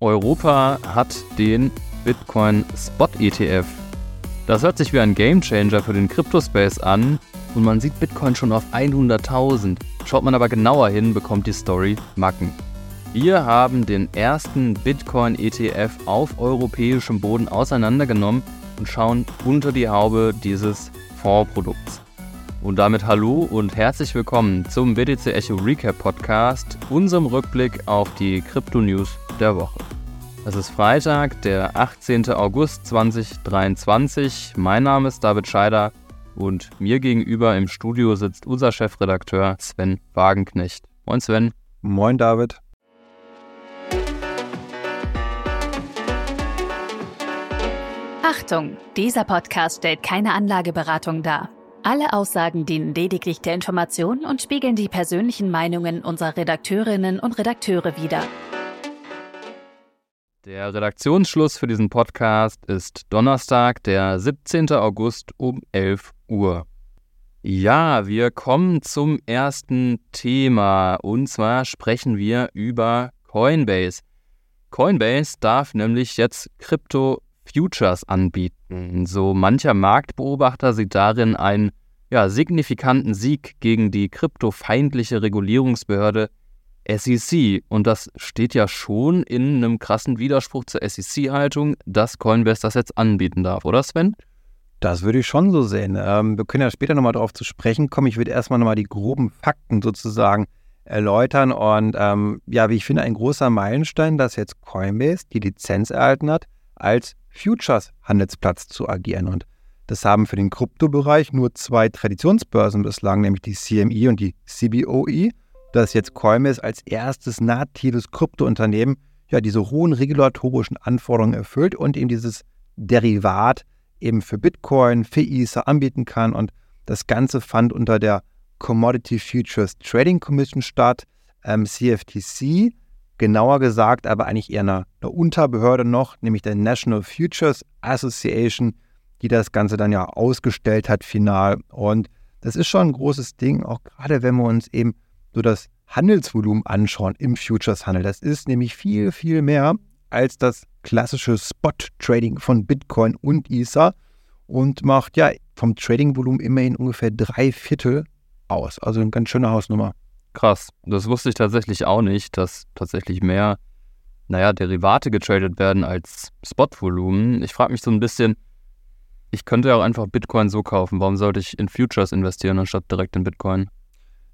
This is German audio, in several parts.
Europa hat den Bitcoin Spot ETF. Das hört sich wie ein Gamechanger für den Cryptospace an und man sieht Bitcoin schon auf 100.000. Schaut man aber genauer hin, bekommt die Story Macken. Wir haben den ersten Bitcoin ETF auf europäischem Boden auseinandergenommen und schauen unter die Haube dieses Fondsprodukts. Und damit hallo und herzlich willkommen zum BTC Echo Recap Podcast, unserem Rückblick auf die Krypto News der Woche. Es ist Freitag, der 18. August 2023. Mein Name ist David Scheider und mir gegenüber im Studio sitzt unser Chefredakteur Sven Wagenknecht. Moin Sven. Moin David. Achtung, dieser Podcast stellt keine Anlageberatung dar. Alle Aussagen dienen lediglich der Information und spiegeln die persönlichen Meinungen unserer Redakteurinnen und Redakteure wider. Der Redaktionsschluss für diesen Podcast ist Donnerstag, der 17. August um 11 Uhr. Ja, wir kommen zum ersten Thema und zwar sprechen wir über Coinbase. Coinbase darf nämlich jetzt Krypto Futures anbieten. So mancher Marktbeobachter sieht darin einen ja, signifikanten Sieg gegen die kryptofeindliche Regulierungsbehörde SEC. Und das steht ja schon in einem krassen Widerspruch zur SEC-Haltung, dass Coinbase das jetzt anbieten darf, oder Sven? Das würde ich schon so sehen. Ähm, wir können ja später nochmal darauf zu sprechen kommen. Ich würde erstmal nochmal die groben Fakten sozusagen erläutern. Und ähm, ja, wie ich finde, ein großer Meilenstein, dass jetzt Coinbase die Lizenz erhalten hat, als Futures-Handelsplatz zu agieren. Und das haben für den Kryptobereich nur zwei Traditionsbörsen bislang, nämlich die CME und die CBOE. Das jetzt Coinbase als erstes natives Kryptounternehmen ja diese hohen regulatorischen Anforderungen erfüllt und eben dieses Derivat eben für Bitcoin, für Ether anbieten kann. Und das Ganze fand unter der Commodity Futures Trading Commission statt, ähm, CFTC genauer gesagt aber eigentlich eher eine, eine Unterbehörde noch, nämlich der National Futures Association, die das Ganze dann ja ausgestellt hat final. Und das ist schon ein großes Ding, auch gerade wenn wir uns eben so das Handelsvolumen anschauen im Futures-Handel. Das ist nämlich viel, viel mehr als das klassische Spot-Trading von Bitcoin und Ether und macht ja vom Trading-Volumen immerhin ungefähr drei Viertel aus. Also eine ganz schöne Hausnummer. Krass. Das wusste ich tatsächlich auch nicht, dass tatsächlich mehr, naja, Derivate getradet werden als Spotvolumen. Ich frage mich so ein bisschen, ich könnte ja auch einfach Bitcoin so kaufen. Warum sollte ich in Futures investieren, anstatt direkt in Bitcoin?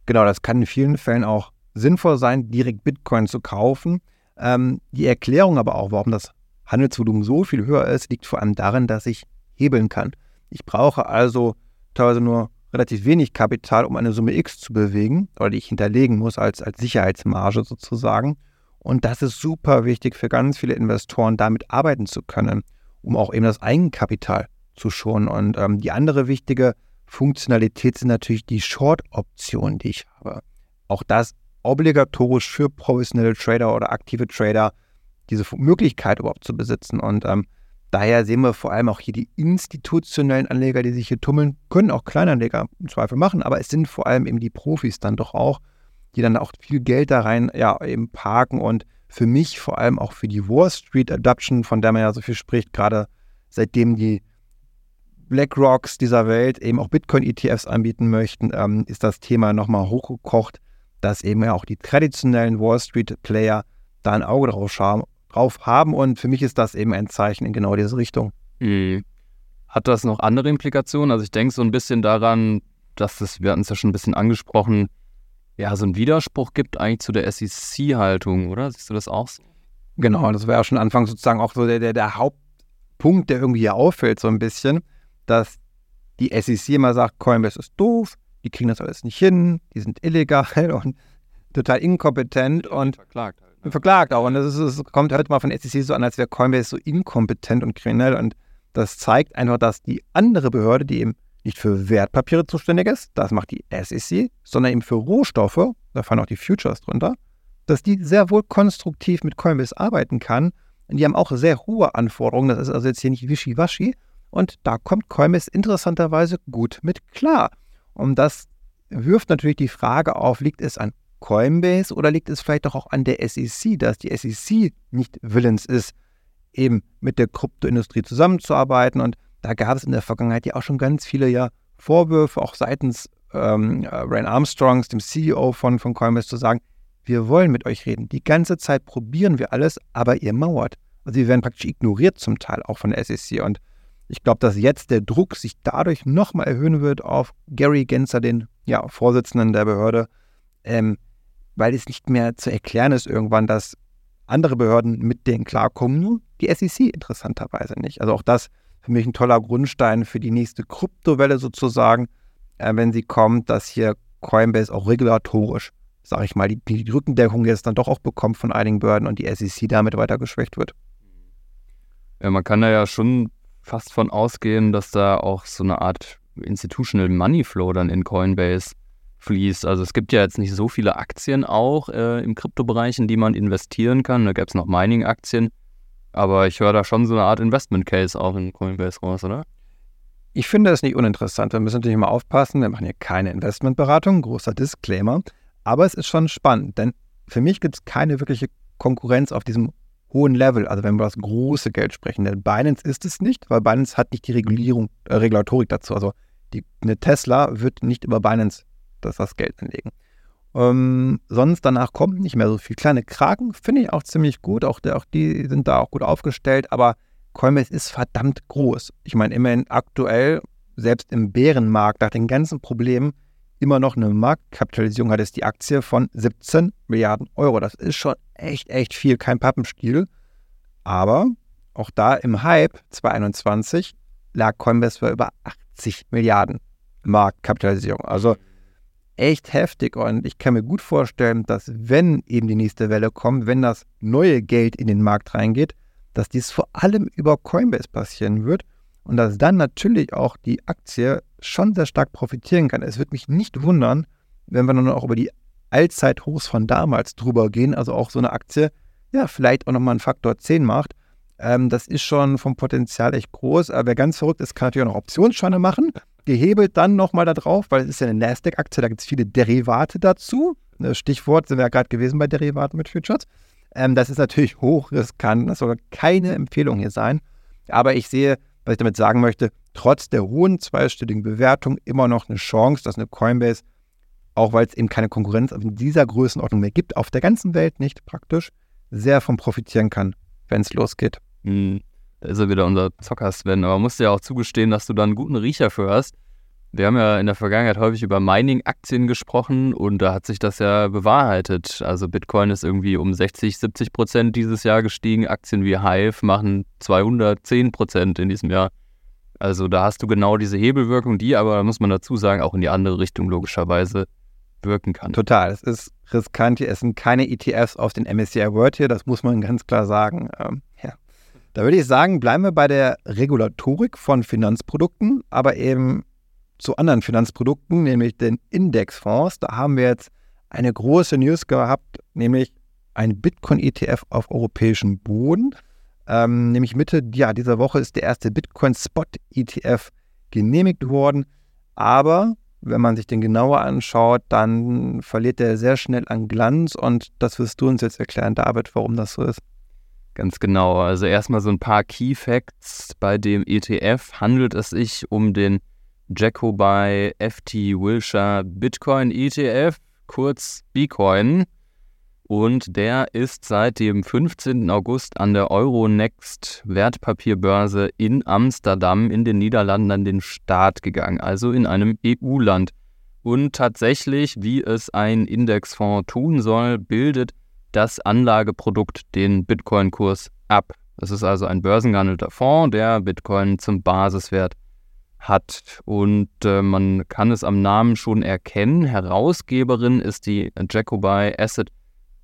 Genau, das kann in vielen Fällen auch sinnvoll sein, direkt Bitcoin zu kaufen. Ähm, die Erklärung aber auch, warum das Handelsvolumen so viel höher ist, liegt vor allem darin, dass ich hebeln kann. Ich brauche also teilweise nur relativ wenig Kapital, um eine Summe X zu bewegen oder die ich hinterlegen muss als, als Sicherheitsmarge sozusagen. Und das ist super wichtig für ganz viele Investoren, damit arbeiten zu können, um auch eben das Eigenkapital zu schonen. Und ähm, die andere wichtige Funktionalität sind natürlich die Short-Optionen, die ich habe. Auch das obligatorisch für professionelle Trader oder aktive Trader, diese Möglichkeit überhaupt zu besitzen. Und ähm, Daher sehen wir vor allem auch hier die institutionellen Anleger, die sich hier tummeln, können auch Kleinanleger im Zweifel machen, aber es sind vor allem eben die Profis dann doch auch, die dann auch viel Geld da rein ja, eben parken und für mich vor allem auch für die Wall Street Adoption, von der man ja so viel spricht, gerade seitdem die BlackRocks dieser Welt eben auch Bitcoin-ETFs anbieten möchten, ähm, ist das Thema nochmal hochgekocht, dass eben ja auch die traditionellen Wall Street-Player da ein Auge drauf haben. Und für mich ist das eben ein Zeichen in genau diese Richtung. Mhm. Hat das noch andere Implikationen? Also ich denke so ein bisschen daran, dass es, wir hatten es ja schon ein bisschen angesprochen, ja, so ein Widerspruch gibt eigentlich zu der SEC-Haltung, oder? Siehst du das auch so? Genau, das war ja schon Anfang sozusagen auch so der, der, der Hauptpunkt, der irgendwie hier auffällt, so ein bisschen, dass die SEC immer sagt, Coinbase ist doof, die kriegen das alles nicht hin, die sind illegal und total inkompetent und verklagt halt verklagt auch. Und das, ist, das kommt halt mal von SEC so an, als wäre Coinbase so inkompetent und kriminell. Und das zeigt einfach, dass die andere Behörde, die eben nicht für Wertpapiere zuständig ist, das macht die SEC, sondern eben für Rohstoffe, da fallen auch die Futures drunter, dass die sehr wohl konstruktiv mit Coinbase arbeiten kann. Und die haben auch sehr hohe Anforderungen. Das ist also jetzt hier nicht wischiwaschi. Und da kommt Coinbase interessanterweise gut mit klar. Und das wirft natürlich die Frage auf, liegt es an Coinbase oder liegt es vielleicht auch an der SEC, dass die SEC nicht willens ist, eben mit der Kryptoindustrie zusammenzuarbeiten? Und da gab es in der Vergangenheit ja auch schon ganz viele ja Vorwürfe, auch seitens ähm, Ryan Armstrongs, dem CEO von, von Coinbase, zu sagen, wir wollen mit euch reden. Die ganze Zeit probieren wir alles, aber ihr mauert. Also wir werden praktisch ignoriert zum Teil auch von der SEC. Und ich glaube, dass jetzt der Druck sich dadurch nochmal erhöhen wird auf Gary Genzer, den ja, Vorsitzenden der Behörde, ähm, weil es nicht mehr zu erklären ist irgendwann, dass andere Behörden mit denen klarkommen, nur die SEC interessanterweise nicht. Also auch das für mich ein toller Grundstein für die nächste Kryptowelle sozusagen, äh, wenn sie kommt, dass hier Coinbase auch regulatorisch, sage ich mal, die, die Rückendeckung jetzt dann doch auch bekommt von einigen Behörden und die SEC damit weiter geschwächt wird. Ja, man kann da ja schon fast von ausgehen, dass da auch so eine Art Institutional Money Flow dann in Coinbase fließt. Also es gibt ja jetzt nicht so viele Aktien auch äh, im Kryptobereich, in die man investieren kann. Da gäbe es noch Mining-Aktien. Aber ich höre da schon so eine Art Investment Case auch in Coinbase raus, oder? Ich finde es nicht uninteressant. Wir müssen natürlich mal aufpassen. Wir machen hier keine Investmentberatung, großer Disclaimer. Aber es ist schon spannend, denn für mich gibt es keine wirkliche Konkurrenz auf diesem hohen Level, also wenn wir über das große Geld sprechen. Denn Binance ist es nicht, weil Binance hat nicht die Regulierung, äh, Regulatorik dazu. Also die, eine Tesla wird nicht über Binance das, das Geld anlegen. Ähm, sonst danach kommt nicht mehr so viel. Kleine Kraken finde ich auch ziemlich gut. Auch, auch die sind da auch gut aufgestellt. Aber Coinbase ist verdammt groß. Ich meine, immerhin aktuell, selbst im Bärenmarkt, nach den ganzen Problemen, immer noch eine Marktkapitalisierung hat, ist die Aktie von 17 Milliarden Euro. Das ist schon echt, echt viel, kein Pappenstiel. Aber auch da im Hype 2021 lag Coinbase für über 80 Milliarden Marktkapitalisierung. Also echt heftig und ich kann mir gut vorstellen, dass wenn eben die nächste Welle kommt, wenn das neue Geld in den Markt reingeht, dass dies vor allem über Coinbase passieren wird und dass dann natürlich auch die Aktie schon sehr stark profitieren kann. Es wird mich nicht wundern, wenn wir dann auch über die Allzeithochs von damals drüber gehen, also auch so eine Aktie, ja, vielleicht auch nochmal einen Faktor 10 macht. Ähm, das ist schon vom Potenzial echt groß. Aber wer ganz verrückt ist, kann natürlich auch noch Optionsscheine machen. Gehebelt dann nochmal da drauf, weil es ist ja eine Nasdaq-Aktie, da gibt es viele Derivate dazu. Ne, Stichwort sind wir ja gerade gewesen bei Derivaten mit Futures. Ähm, das ist natürlich hochriskant, das soll keine Empfehlung hier sein. Aber ich sehe, was ich damit sagen möchte, trotz der hohen zweistelligen Bewertung immer noch eine Chance, dass eine Coinbase, auch weil es eben keine Konkurrenz in dieser Größenordnung mehr gibt, auf der ganzen Welt nicht praktisch, sehr von profitieren kann, wenn es losgeht. Mhm. Da ist er wieder unser Zocker-Sven. Aber musst ja auch zugestehen, dass du da einen guten Riecher für hast. Wir haben ja in der Vergangenheit häufig über Mining-Aktien gesprochen und da hat sich das ja bewahrheitet. Also Bitcoin ist irgendwie um 60, 70 Prozent dieses Jahr gestiegen. Aktien wie Hive machen 210 Prozent in diesem Jahr. Also da hast du genau diese Hebelwirkung, die aber, muss man dazu sagen, auch in die andere Richtung logischerweise wirken kann. Total. Es ist riskant. Es sind keine ETFs auf den MSCI World hier, das muss man ganz klar sagen. Ähm, ja. Da würde ich sagen, bleiben wir bei der Regulatorik von Finanzprodukten, aber eben zu anderen Finanzprodukten, nämlich den Indexfonds. Da haben wir jetzt eine große News gehabt, nämlich ein Bitcoin-ETF auf europäischem Boden. Ähm, nämlich Mitte ja, dieser Woche ist der erste Bitcoin-Spot-ETF genehmigt worden. Aber wenn man sich den genauer anschaut, dann verliert er sehr schnell an Glanz. Und das wirst du uns jetzt erklären, David, warum das so ist. Ganz genau. Also erstmal so ein paar Key Facts. Bei dem ETF handelt es sich um den Jacobay FT Wilshire Bitcoin ETF, kurz Bitcoin. Und der ist seit dem 15. August an der Euronext Wertpapierbörse in Amsterdam in den Niederlanden an den Start gegangen, also in einem EU-Land. Und tatsächlich, wie es ein Indexfonds tun soll, bildet das Anlageprodukt den Bitcoin-Kurs ab. Das ist also ein börsengehandelter Fonds, der Bitcoin zum Basiswert hat. Und äh, man kann es am Namen schon erkennen. Herausgeberin ist die Jacobay Asset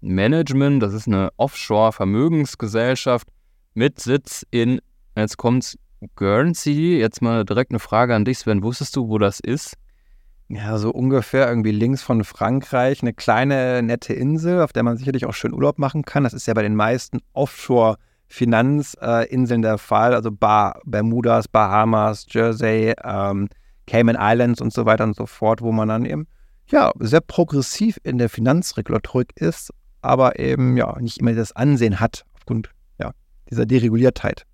Management. Das ist eine Offshore-Vermögensgesellschaft mit Sitz in, jetzt kommt's, Guernsey. Jetzt mal direkt eine Frage an dich, Sven. Wusstest du, wo das ist? Ja, so ungefähr irgendwie links von Frankreich. Eine kleine, nette Insel, auf der man sicherlich auch schön Urlaub machen kann. Das ist ja bei den meisten Offshore- Finanzinseln der Fall, also Bar Bermudas, Bahamas, Jersey, ähm, Cayman Islands und so weiter und so fort, wo man dann eben ja, sehr progressiv in der Finanzregulatorik ist, aber eben ja nicht immer das Ansehen hat aufgrund ja, dieser Dereguliertheit.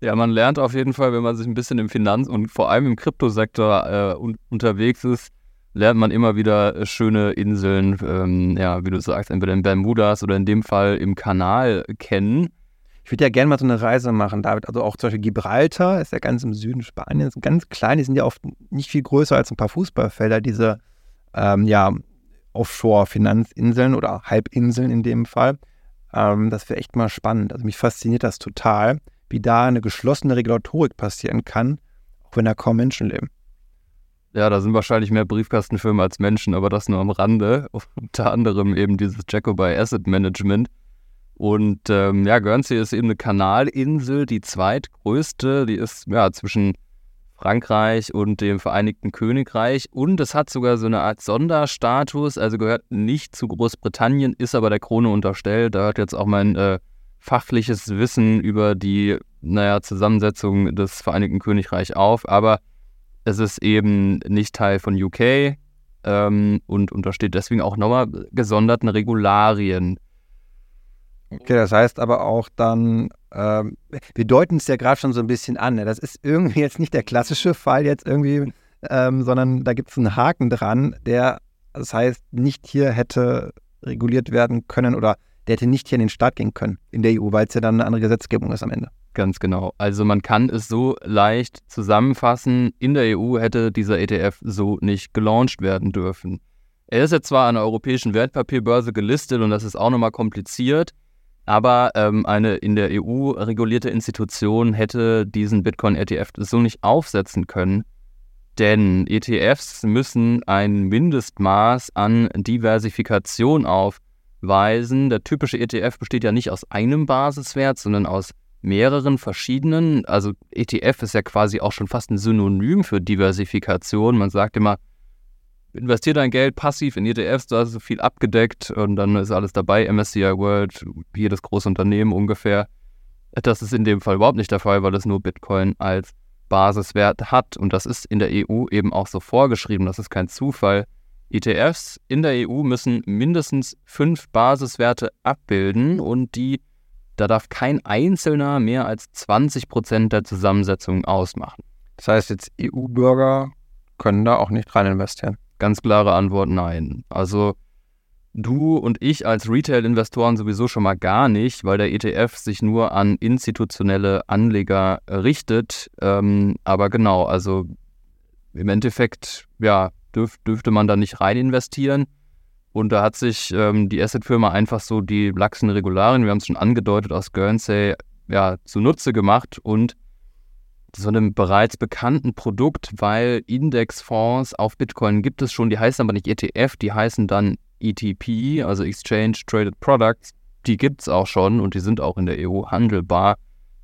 Ja, man lernt auf jeden Fall, wenn man sich ein bisschen im Finanz- und vor allem im Kryptosektor äh, un unterwegs ist, lernt man immer wieder äh, schöne Inseln, ähm, ja, wie du sagst, entweder in Bermudas oder in dem Fall im Kanal kennen. Ich würde ja gerne mal so eine Reise machen, David. Also auch zum Beispiel Gibraltar ist ja ganz im Süden Spaniens, ganz klein, die sind ja oft nicht viel größer als ein paar Fußballfelder, diese ähm, ja, Offshore-Finanzinseln oder Halbinseln in dem Fall. Ähm, das wäre echt mal spannend. Also mich fasziniert das total wie da eine geschlossene Regulatorik passieren kann, auch wenn da kaum Menschen leben. Ja, da sind wahrscheinlich mehr Briefkastenfirmen als Menschen, aber das nur am Rande. Unter anderem eben dieses Jacobi Asset Management. Und ähm, ja, Guernsey ist eben eine Kanalinsel, die zweitgrößte. Die ist ja zwischen Frankreich und dem Vereinigten Königreich. Und es hat sogar so eine Art Sonderstatus, also gehört nicht zu Großbritannien, ist aber der Krone unterstellt. Da hört jetzt auch mein äh, fachliches Wissen über die, naja, Zusammensetzung des Vereinigten Königreichs auf, aber es ist eben nicht Teil von UK ähm, und untersteht deswegen auch nochmal gesonderten Regularien. Okay, das heißt aber auch dann, ähm, wir deuten es ja gerade schon so ein bisschen an. Ne? Das ist irgendwie jetzt nicht der klassische Fall jetzt irgendwie, ähm, sondern da gibt es einen Haken dran, der, das heißt, nicht hier hätte reguliert werden können oder der hätte nicht hier in den Start gehen können in der EU, weil es ja dann eine andere Gesetzgebung ist am Ende. Ganz genau. Also man kann es so leicht zusammenfassen, in der EU hätte dieser ETF so nicht gelauncht werden dürfen. Er ist jetzt zwar an der europäischen Wertpapierbörse gelistet und das ist auch nochmal kompliziert, aber ähm, eine in der EU regulierte Institution hätte diesen Bitcoin-ETF so nicht aufsetzen können, denn ETFs müssen ein Mindestmaß an Diversifikation auf Weisen. Der typische ETF besteht ja nicht aus einem Basiswert, sondern aus mehreren verschiedenen. Also ETF ist ja quasi auch schon fast ein Synonym für Diversifikation. Man sagt immer, investiere dein Geld passiv in ETFs, du hast so viel abgedeckt und dann ist alles dabei, MSCI World, jedes große Unternehmen ungefähr. Das ist in dem Fall überhaupt nicht der Fall, weil es nur Bitcoin als Basiswert hat und das ist in der EU eben auch so vorgeschrieben, das ist kein Zufall. ETFs in der EU müssen mindestens fünf Basiswerte abbilden und die, da darf kein einzelner mehr als 20 Prozent der Zusammensetzung ausmachen. Das heißt, jetzt EU-Bürger können da auch nicht rein investieren. Ganz klare Antwort nein. Also du und ich als Retail-Investoren sowieso schon mal gar nicht, weil der ETF sich nur an institutionelle Anleger richtet. Ähm, aber genau, also im Endeffekt, ja, dürf, dürfte man da nicht rein investieren. Und da hat sich ähm, die Asset-Firma einfach so die laxen Regularien, wir haben es schon angedeutet, aus Guernsey ja, zunutze gemacht und so einem bereits bekannten Produkt, weil Indexfonds auf Bitcoin gibt es schon, die heißen aber nicht ETF, die heißen dann ETP, also Exchange Traded Products. Die gibt es auch schon und die sind auch in der EU handelbar.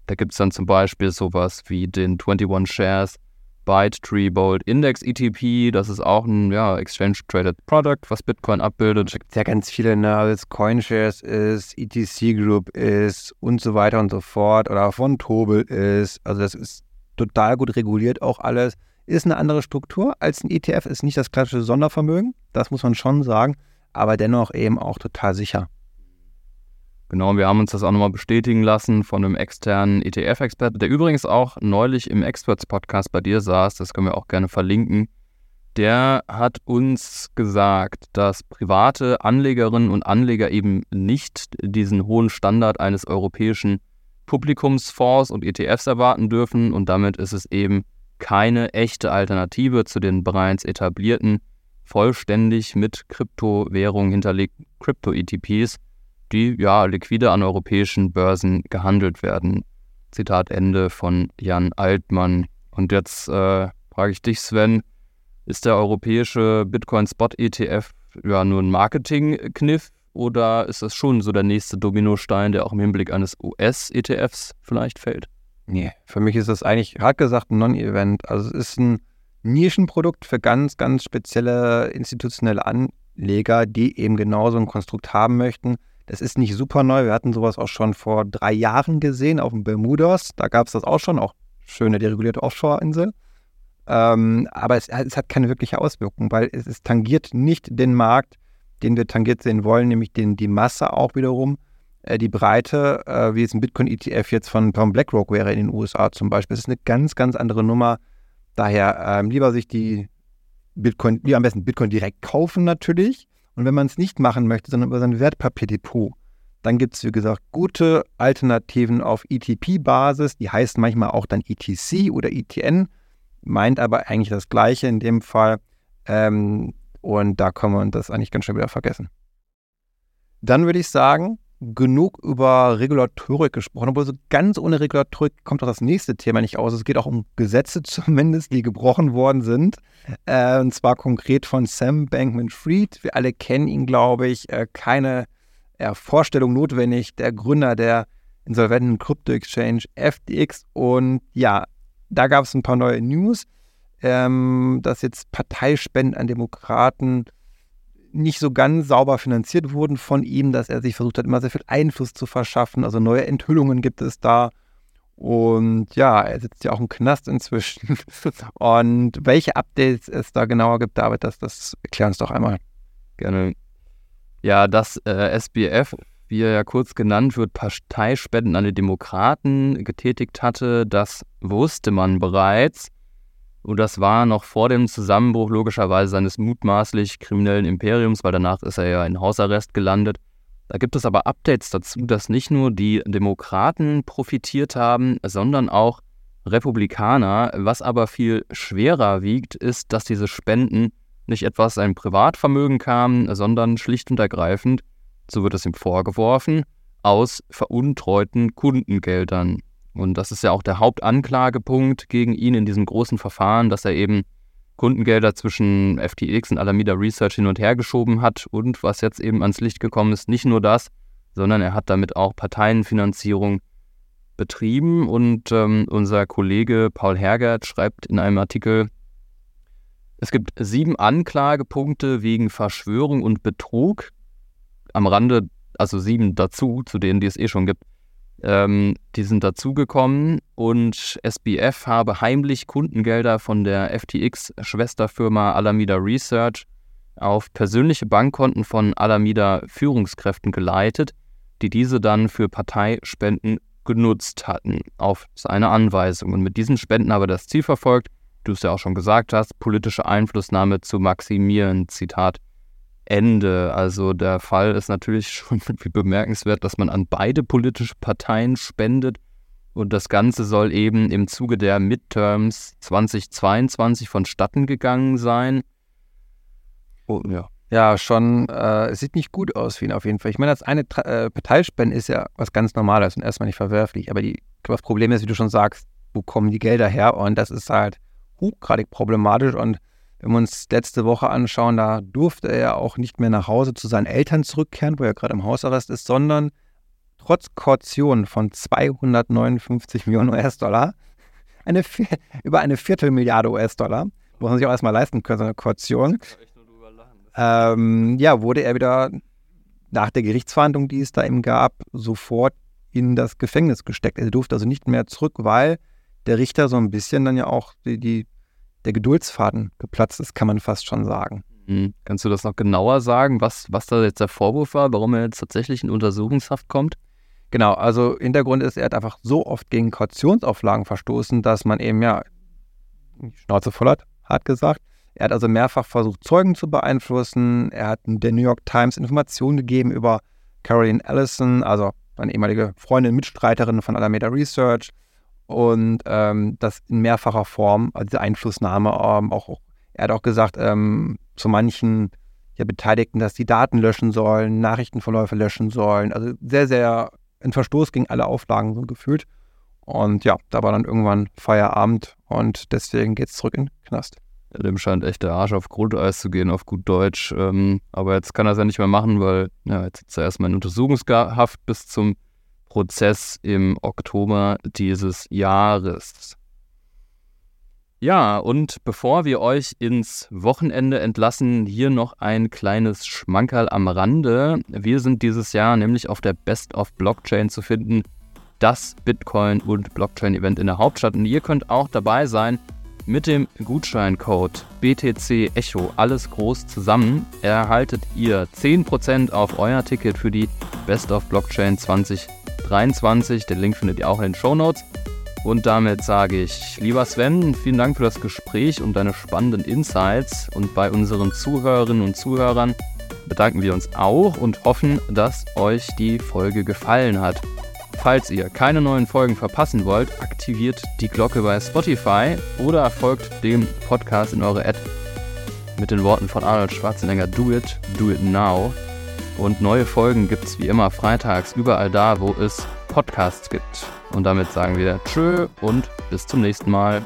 Da gibt es dann zum Beispiel sowas wie den 21 Shares ByteTree Bold Index ETP, das ist auch ein ja, Exchange Traded Product, was Bitcoin abbildet. Da gibt ja ganz viele, ne, als CoinShares ist, ETC Group ist und so weiter und so fort oder von Tobel ist. Also das ist total gut reguliert auch alles. Ist eine andere Struktur als ein ETF, ist nicht das klassische Sondervermögen, das muss man schon sagen, aber dennoch eben auch total sicher. Genau, wir haben uns das auch nochmal bestätigen lassen von einem externen ETF-Experten, der übrigens auch neulich im Experts-Podcast bei dir saß, das können wir auch gerne verlinken. Der hat uns gesagt, dass private Anlegerinnen und Anleger eben nicht diesen hohen Standard eines europäischen Publikumsfonds und ETFs erwarten dürfen und damit ist es eben keine echte Alternative zu den bereits etablierten, vollständig mit Kryptowährungen hinterlegten Krypto-ETPs die ja liquide an europäischen Börsen gehandelt werden. Zitat Ende von Jan Altmann. Und jetzt äh, frage ich dich, Sven, ist der europäische Bitcoin Spot ETF ja nur ein Marketingkniff oder ist das schon so der nächste Dominostein, der auch im Hinblick eines US-ETFs vielleicht fällt? Nee, für mich ist das eigentlich, hart gesagt, ein Non-Event. Also es ist ein Nischenprodukt für ganz, ganz spezielle institutionelle Anleger, die eben genau so ein Konstrukt haben möchten. Das ist nicht super neu. Wir hatten sowas auch schon vor drei Jahren gesehen auf dem Bermudas. Da gab es das auch schon, auch schöne deregulierte Offshore-Insel. Ähm, aber es, es, hat keine wirkliche Auswirkung, weil es, es, tangiert nicht den Markt, den wir tangiert sehen wollen, nämlich den, die Masse auch wiederum, äh, die Breite, äh, wie es ein Bitcoin-ETF jetzt von, von BlackRock wäre in den USA zum Beispiel. Es ist eine ganz, ganz andere Nummer. Daher ähm, lieber sich die Bitcoin, lieber am besten Bitcoin direkt kaufen natürlich. Und wenn man es nicht machen möchte, sondern über sein Wertpapierdepot, dann gibt es, wie gesagt, gute Alternativen auf ETP-Basis. Die heißen manchmal auch dann ETC oder ETN, meint aber eigentlich das Gleiche in dem Fall. Ähm, und da können wir das eigentlich ganz schnell wieder vergessen. Dann würde ich sagen, genug über Regulatorik gesprochen, obwohl so ganz ohne Regulatorik kommt auch das nächste Thema nicht aus. Es geht auch um Gesetze zumindest, die gebrochen worden sind. Äh, und zwar konkret von Sam Bankman-Fried. Wir alle kennen ihn, glaube ich. Äh, keine äh, Vorstellung notwendig. Der Gründer der insolventen Krypto-Exchange FTX. Und ja, da gab es ein paar neue News, ähm, dass jetzt Parteispenden an Demokraten nicht so ganz sauber finanziert wurden von ihm, dass er sich versucht hat, immer sehr viel Einfluss zu verschaffen. Also neue Enthüllungen gibt es da. Und ja, er sitzt ja auch im Knast inzwischen. Und welche Updates es da genauer gibt, David, das, das erklär uns doch einmal. Gerne. Ja, das äh, SBF, wie er ja kurz genannt wird, Parteispenden an die Demokraten getätigt hatte, das wusste man bereits. Und das war noch vor dem Zusammenbruch logischerweise seines mutmaßlich kriminellen Imperiums, weil danach ist er ja in Hausarrest gelandet. Da gibt es aber Updates dazu, dass nicht nur die Demokraten profitiert haben, sondern auch Republikaner. Was aber viel schwerer wiegt, ist, dass diese Spenden nicht etwas ein Privatvermögen kamen, sondern schlicht und ergreifend, so wird es ihm vorgeworfen, aus veruntreuten Kundengeldern. Und das ist ja auch der Hauptanklagepunkt gegen ihn in diesem großen Verfahren, dass er eben Kundengelder zwischen FTX und Alameda Research hin und her geschoben hat. Und was jetzt eben ans Licht gekommen ist, nicht nur das, sondern er hat damit auch Parteienfinanzierung betrieben. Und ähm, unser Kollege Paul Hergert schreibt in einem Artikel, es gibt sieben Anklagepunkte wegen Verschwörung und Betrug. Am Rande, also sieben dazu, zu denen, die es eh schon gibt. Ähm, die sind dazugekommen und SBF habe heimlich Kundengelder von der FTX-Schwesterfirma Alameda Research auf persönliche Bankkonten von Alameda Führungskräften geleitet, die diese dann für Parteispenden genutzt hatten, auf seine Anweisung. Und mit diesen Spenden habe das Ziel verfolgt, du es ja auch schon gesagt hast, politische Einflussnahme zu maximieren. Zitat Ende. Also der Fall ist natürlich schon bemerkenswert, dass man an beide politische Parteien spendet. Und das Ganze soll eben im Zuge der Midterms 2022 vonstatten gegangen sein. Oh, ja. Ja, schon, äh, es sieht nicht gut aus für ihn auf jeden Fall. Ich meine, das eine äh, Parteispenden ist ja was ganz Normales und erstmal nicht verwerflich. Aber die, das Problem ist, wie du schon sagst, wo kommen die Gelder her? Und das ist halt hochgradig problematisch. Und wenn wir uns letzte Woche anschauen, da durfte er auch nicht mehr nach Hause zu seinen Eltern zurückkehren, wo er gerade im Hausarrest ist, sondern trotz Kaution von 259 Millionen US-Dollar, eine, über eine Viertelmilliarde US-Dollar, muss man sich auch erstmal leisten können, so eine Kaution, ähm, ja, wurde er wieder nach der Gerichtsverhandlung, die es da eben gab, sofort in das Gefängnis gesteckt. Er durfte also nicht mehr zurück, weil der Richter so ein bisschen dann ja auch die, die der Geduldsfaden geplatzt ist, kann man fast schon sagen. Mhm. Kannst du das noch genauer sagen, was, was da jetzt der Vorwurf war, warum er jetzt tatsächlich in Untersuchungshaft kommt? Genau, also Hintergrund ist, er hat einfach so oft gegen Kautionsauflagen verstoßen, dass man eben ja die Schnauze voll hat, hart gesagt. Er hat also mehrfach versucht, Zeugen zu beeinflussen. Er hat der New York Times Informationen gegeben über Caroline Allison, also eine ehemalige Freundin, Mitstreiterin von Alameda Research und ähm, das in mehrfacher Form, also diese Einflussnahme ähm, auch, er hat auch gesagt, ähm, zu manchen ja, Beteiligten, dass die Daten löschen sollen, Nachrichtenverläufe löschen sollen, also sehr, sehr ein Verstoß gegen alle Auflagen so gefühlt. Und ja, da war dann irgendwann Feierabend und deswegen geht es zurück in den Knast. Dem scheint echt der Arsch auf Grundeis zu gehen, auf gut Deutsch. Ähm, aber jetzt kann er es ja nicht mehr machen, weil ja, jetzt sitzt er erstmal in Untersuchungshaft bis zum Prozess im Oktober dieses Jahres. Ja, und bevor wir euch ins Wochenende entlassen, hier noch ein kleines Schmankerl am Rande. Wir sind dieses Jahr nämlich auf der Best of Blockchain zu finden, das Bitcoin- und Blockchain-Event in der Hauptstadt. Und ihr könnt auch dabei sein. Mit dem Gutscheincode BTC Echo, alles groß zusammen, erhaltet ihr 10% auf euer Ticket für die Best of Blockchain 2023. Den Link findet ihr auch in den Show Notes. Und damit sage ich, lieber Sven, vielen Dank für das Gespräch und deine spannenden Insights. Und bei unseren Zuhörerinnen und Zuhörern bedanken wir uns auch und hoffen, dass euch die Folge gefallen hat. Falls ihr keine neuen Folgen verpassen wollt, aktiviert die Glocke bei Spotify oder folgt dem Podcast in eure App mit den Worten von Arnold Schwarzenegger Do it, do it now. Und neue Folgen gibt es wie immer freitags überall da, wo es Podcasts gibt. Und damit sagen wir Tschö und bis zum nächsten Mal.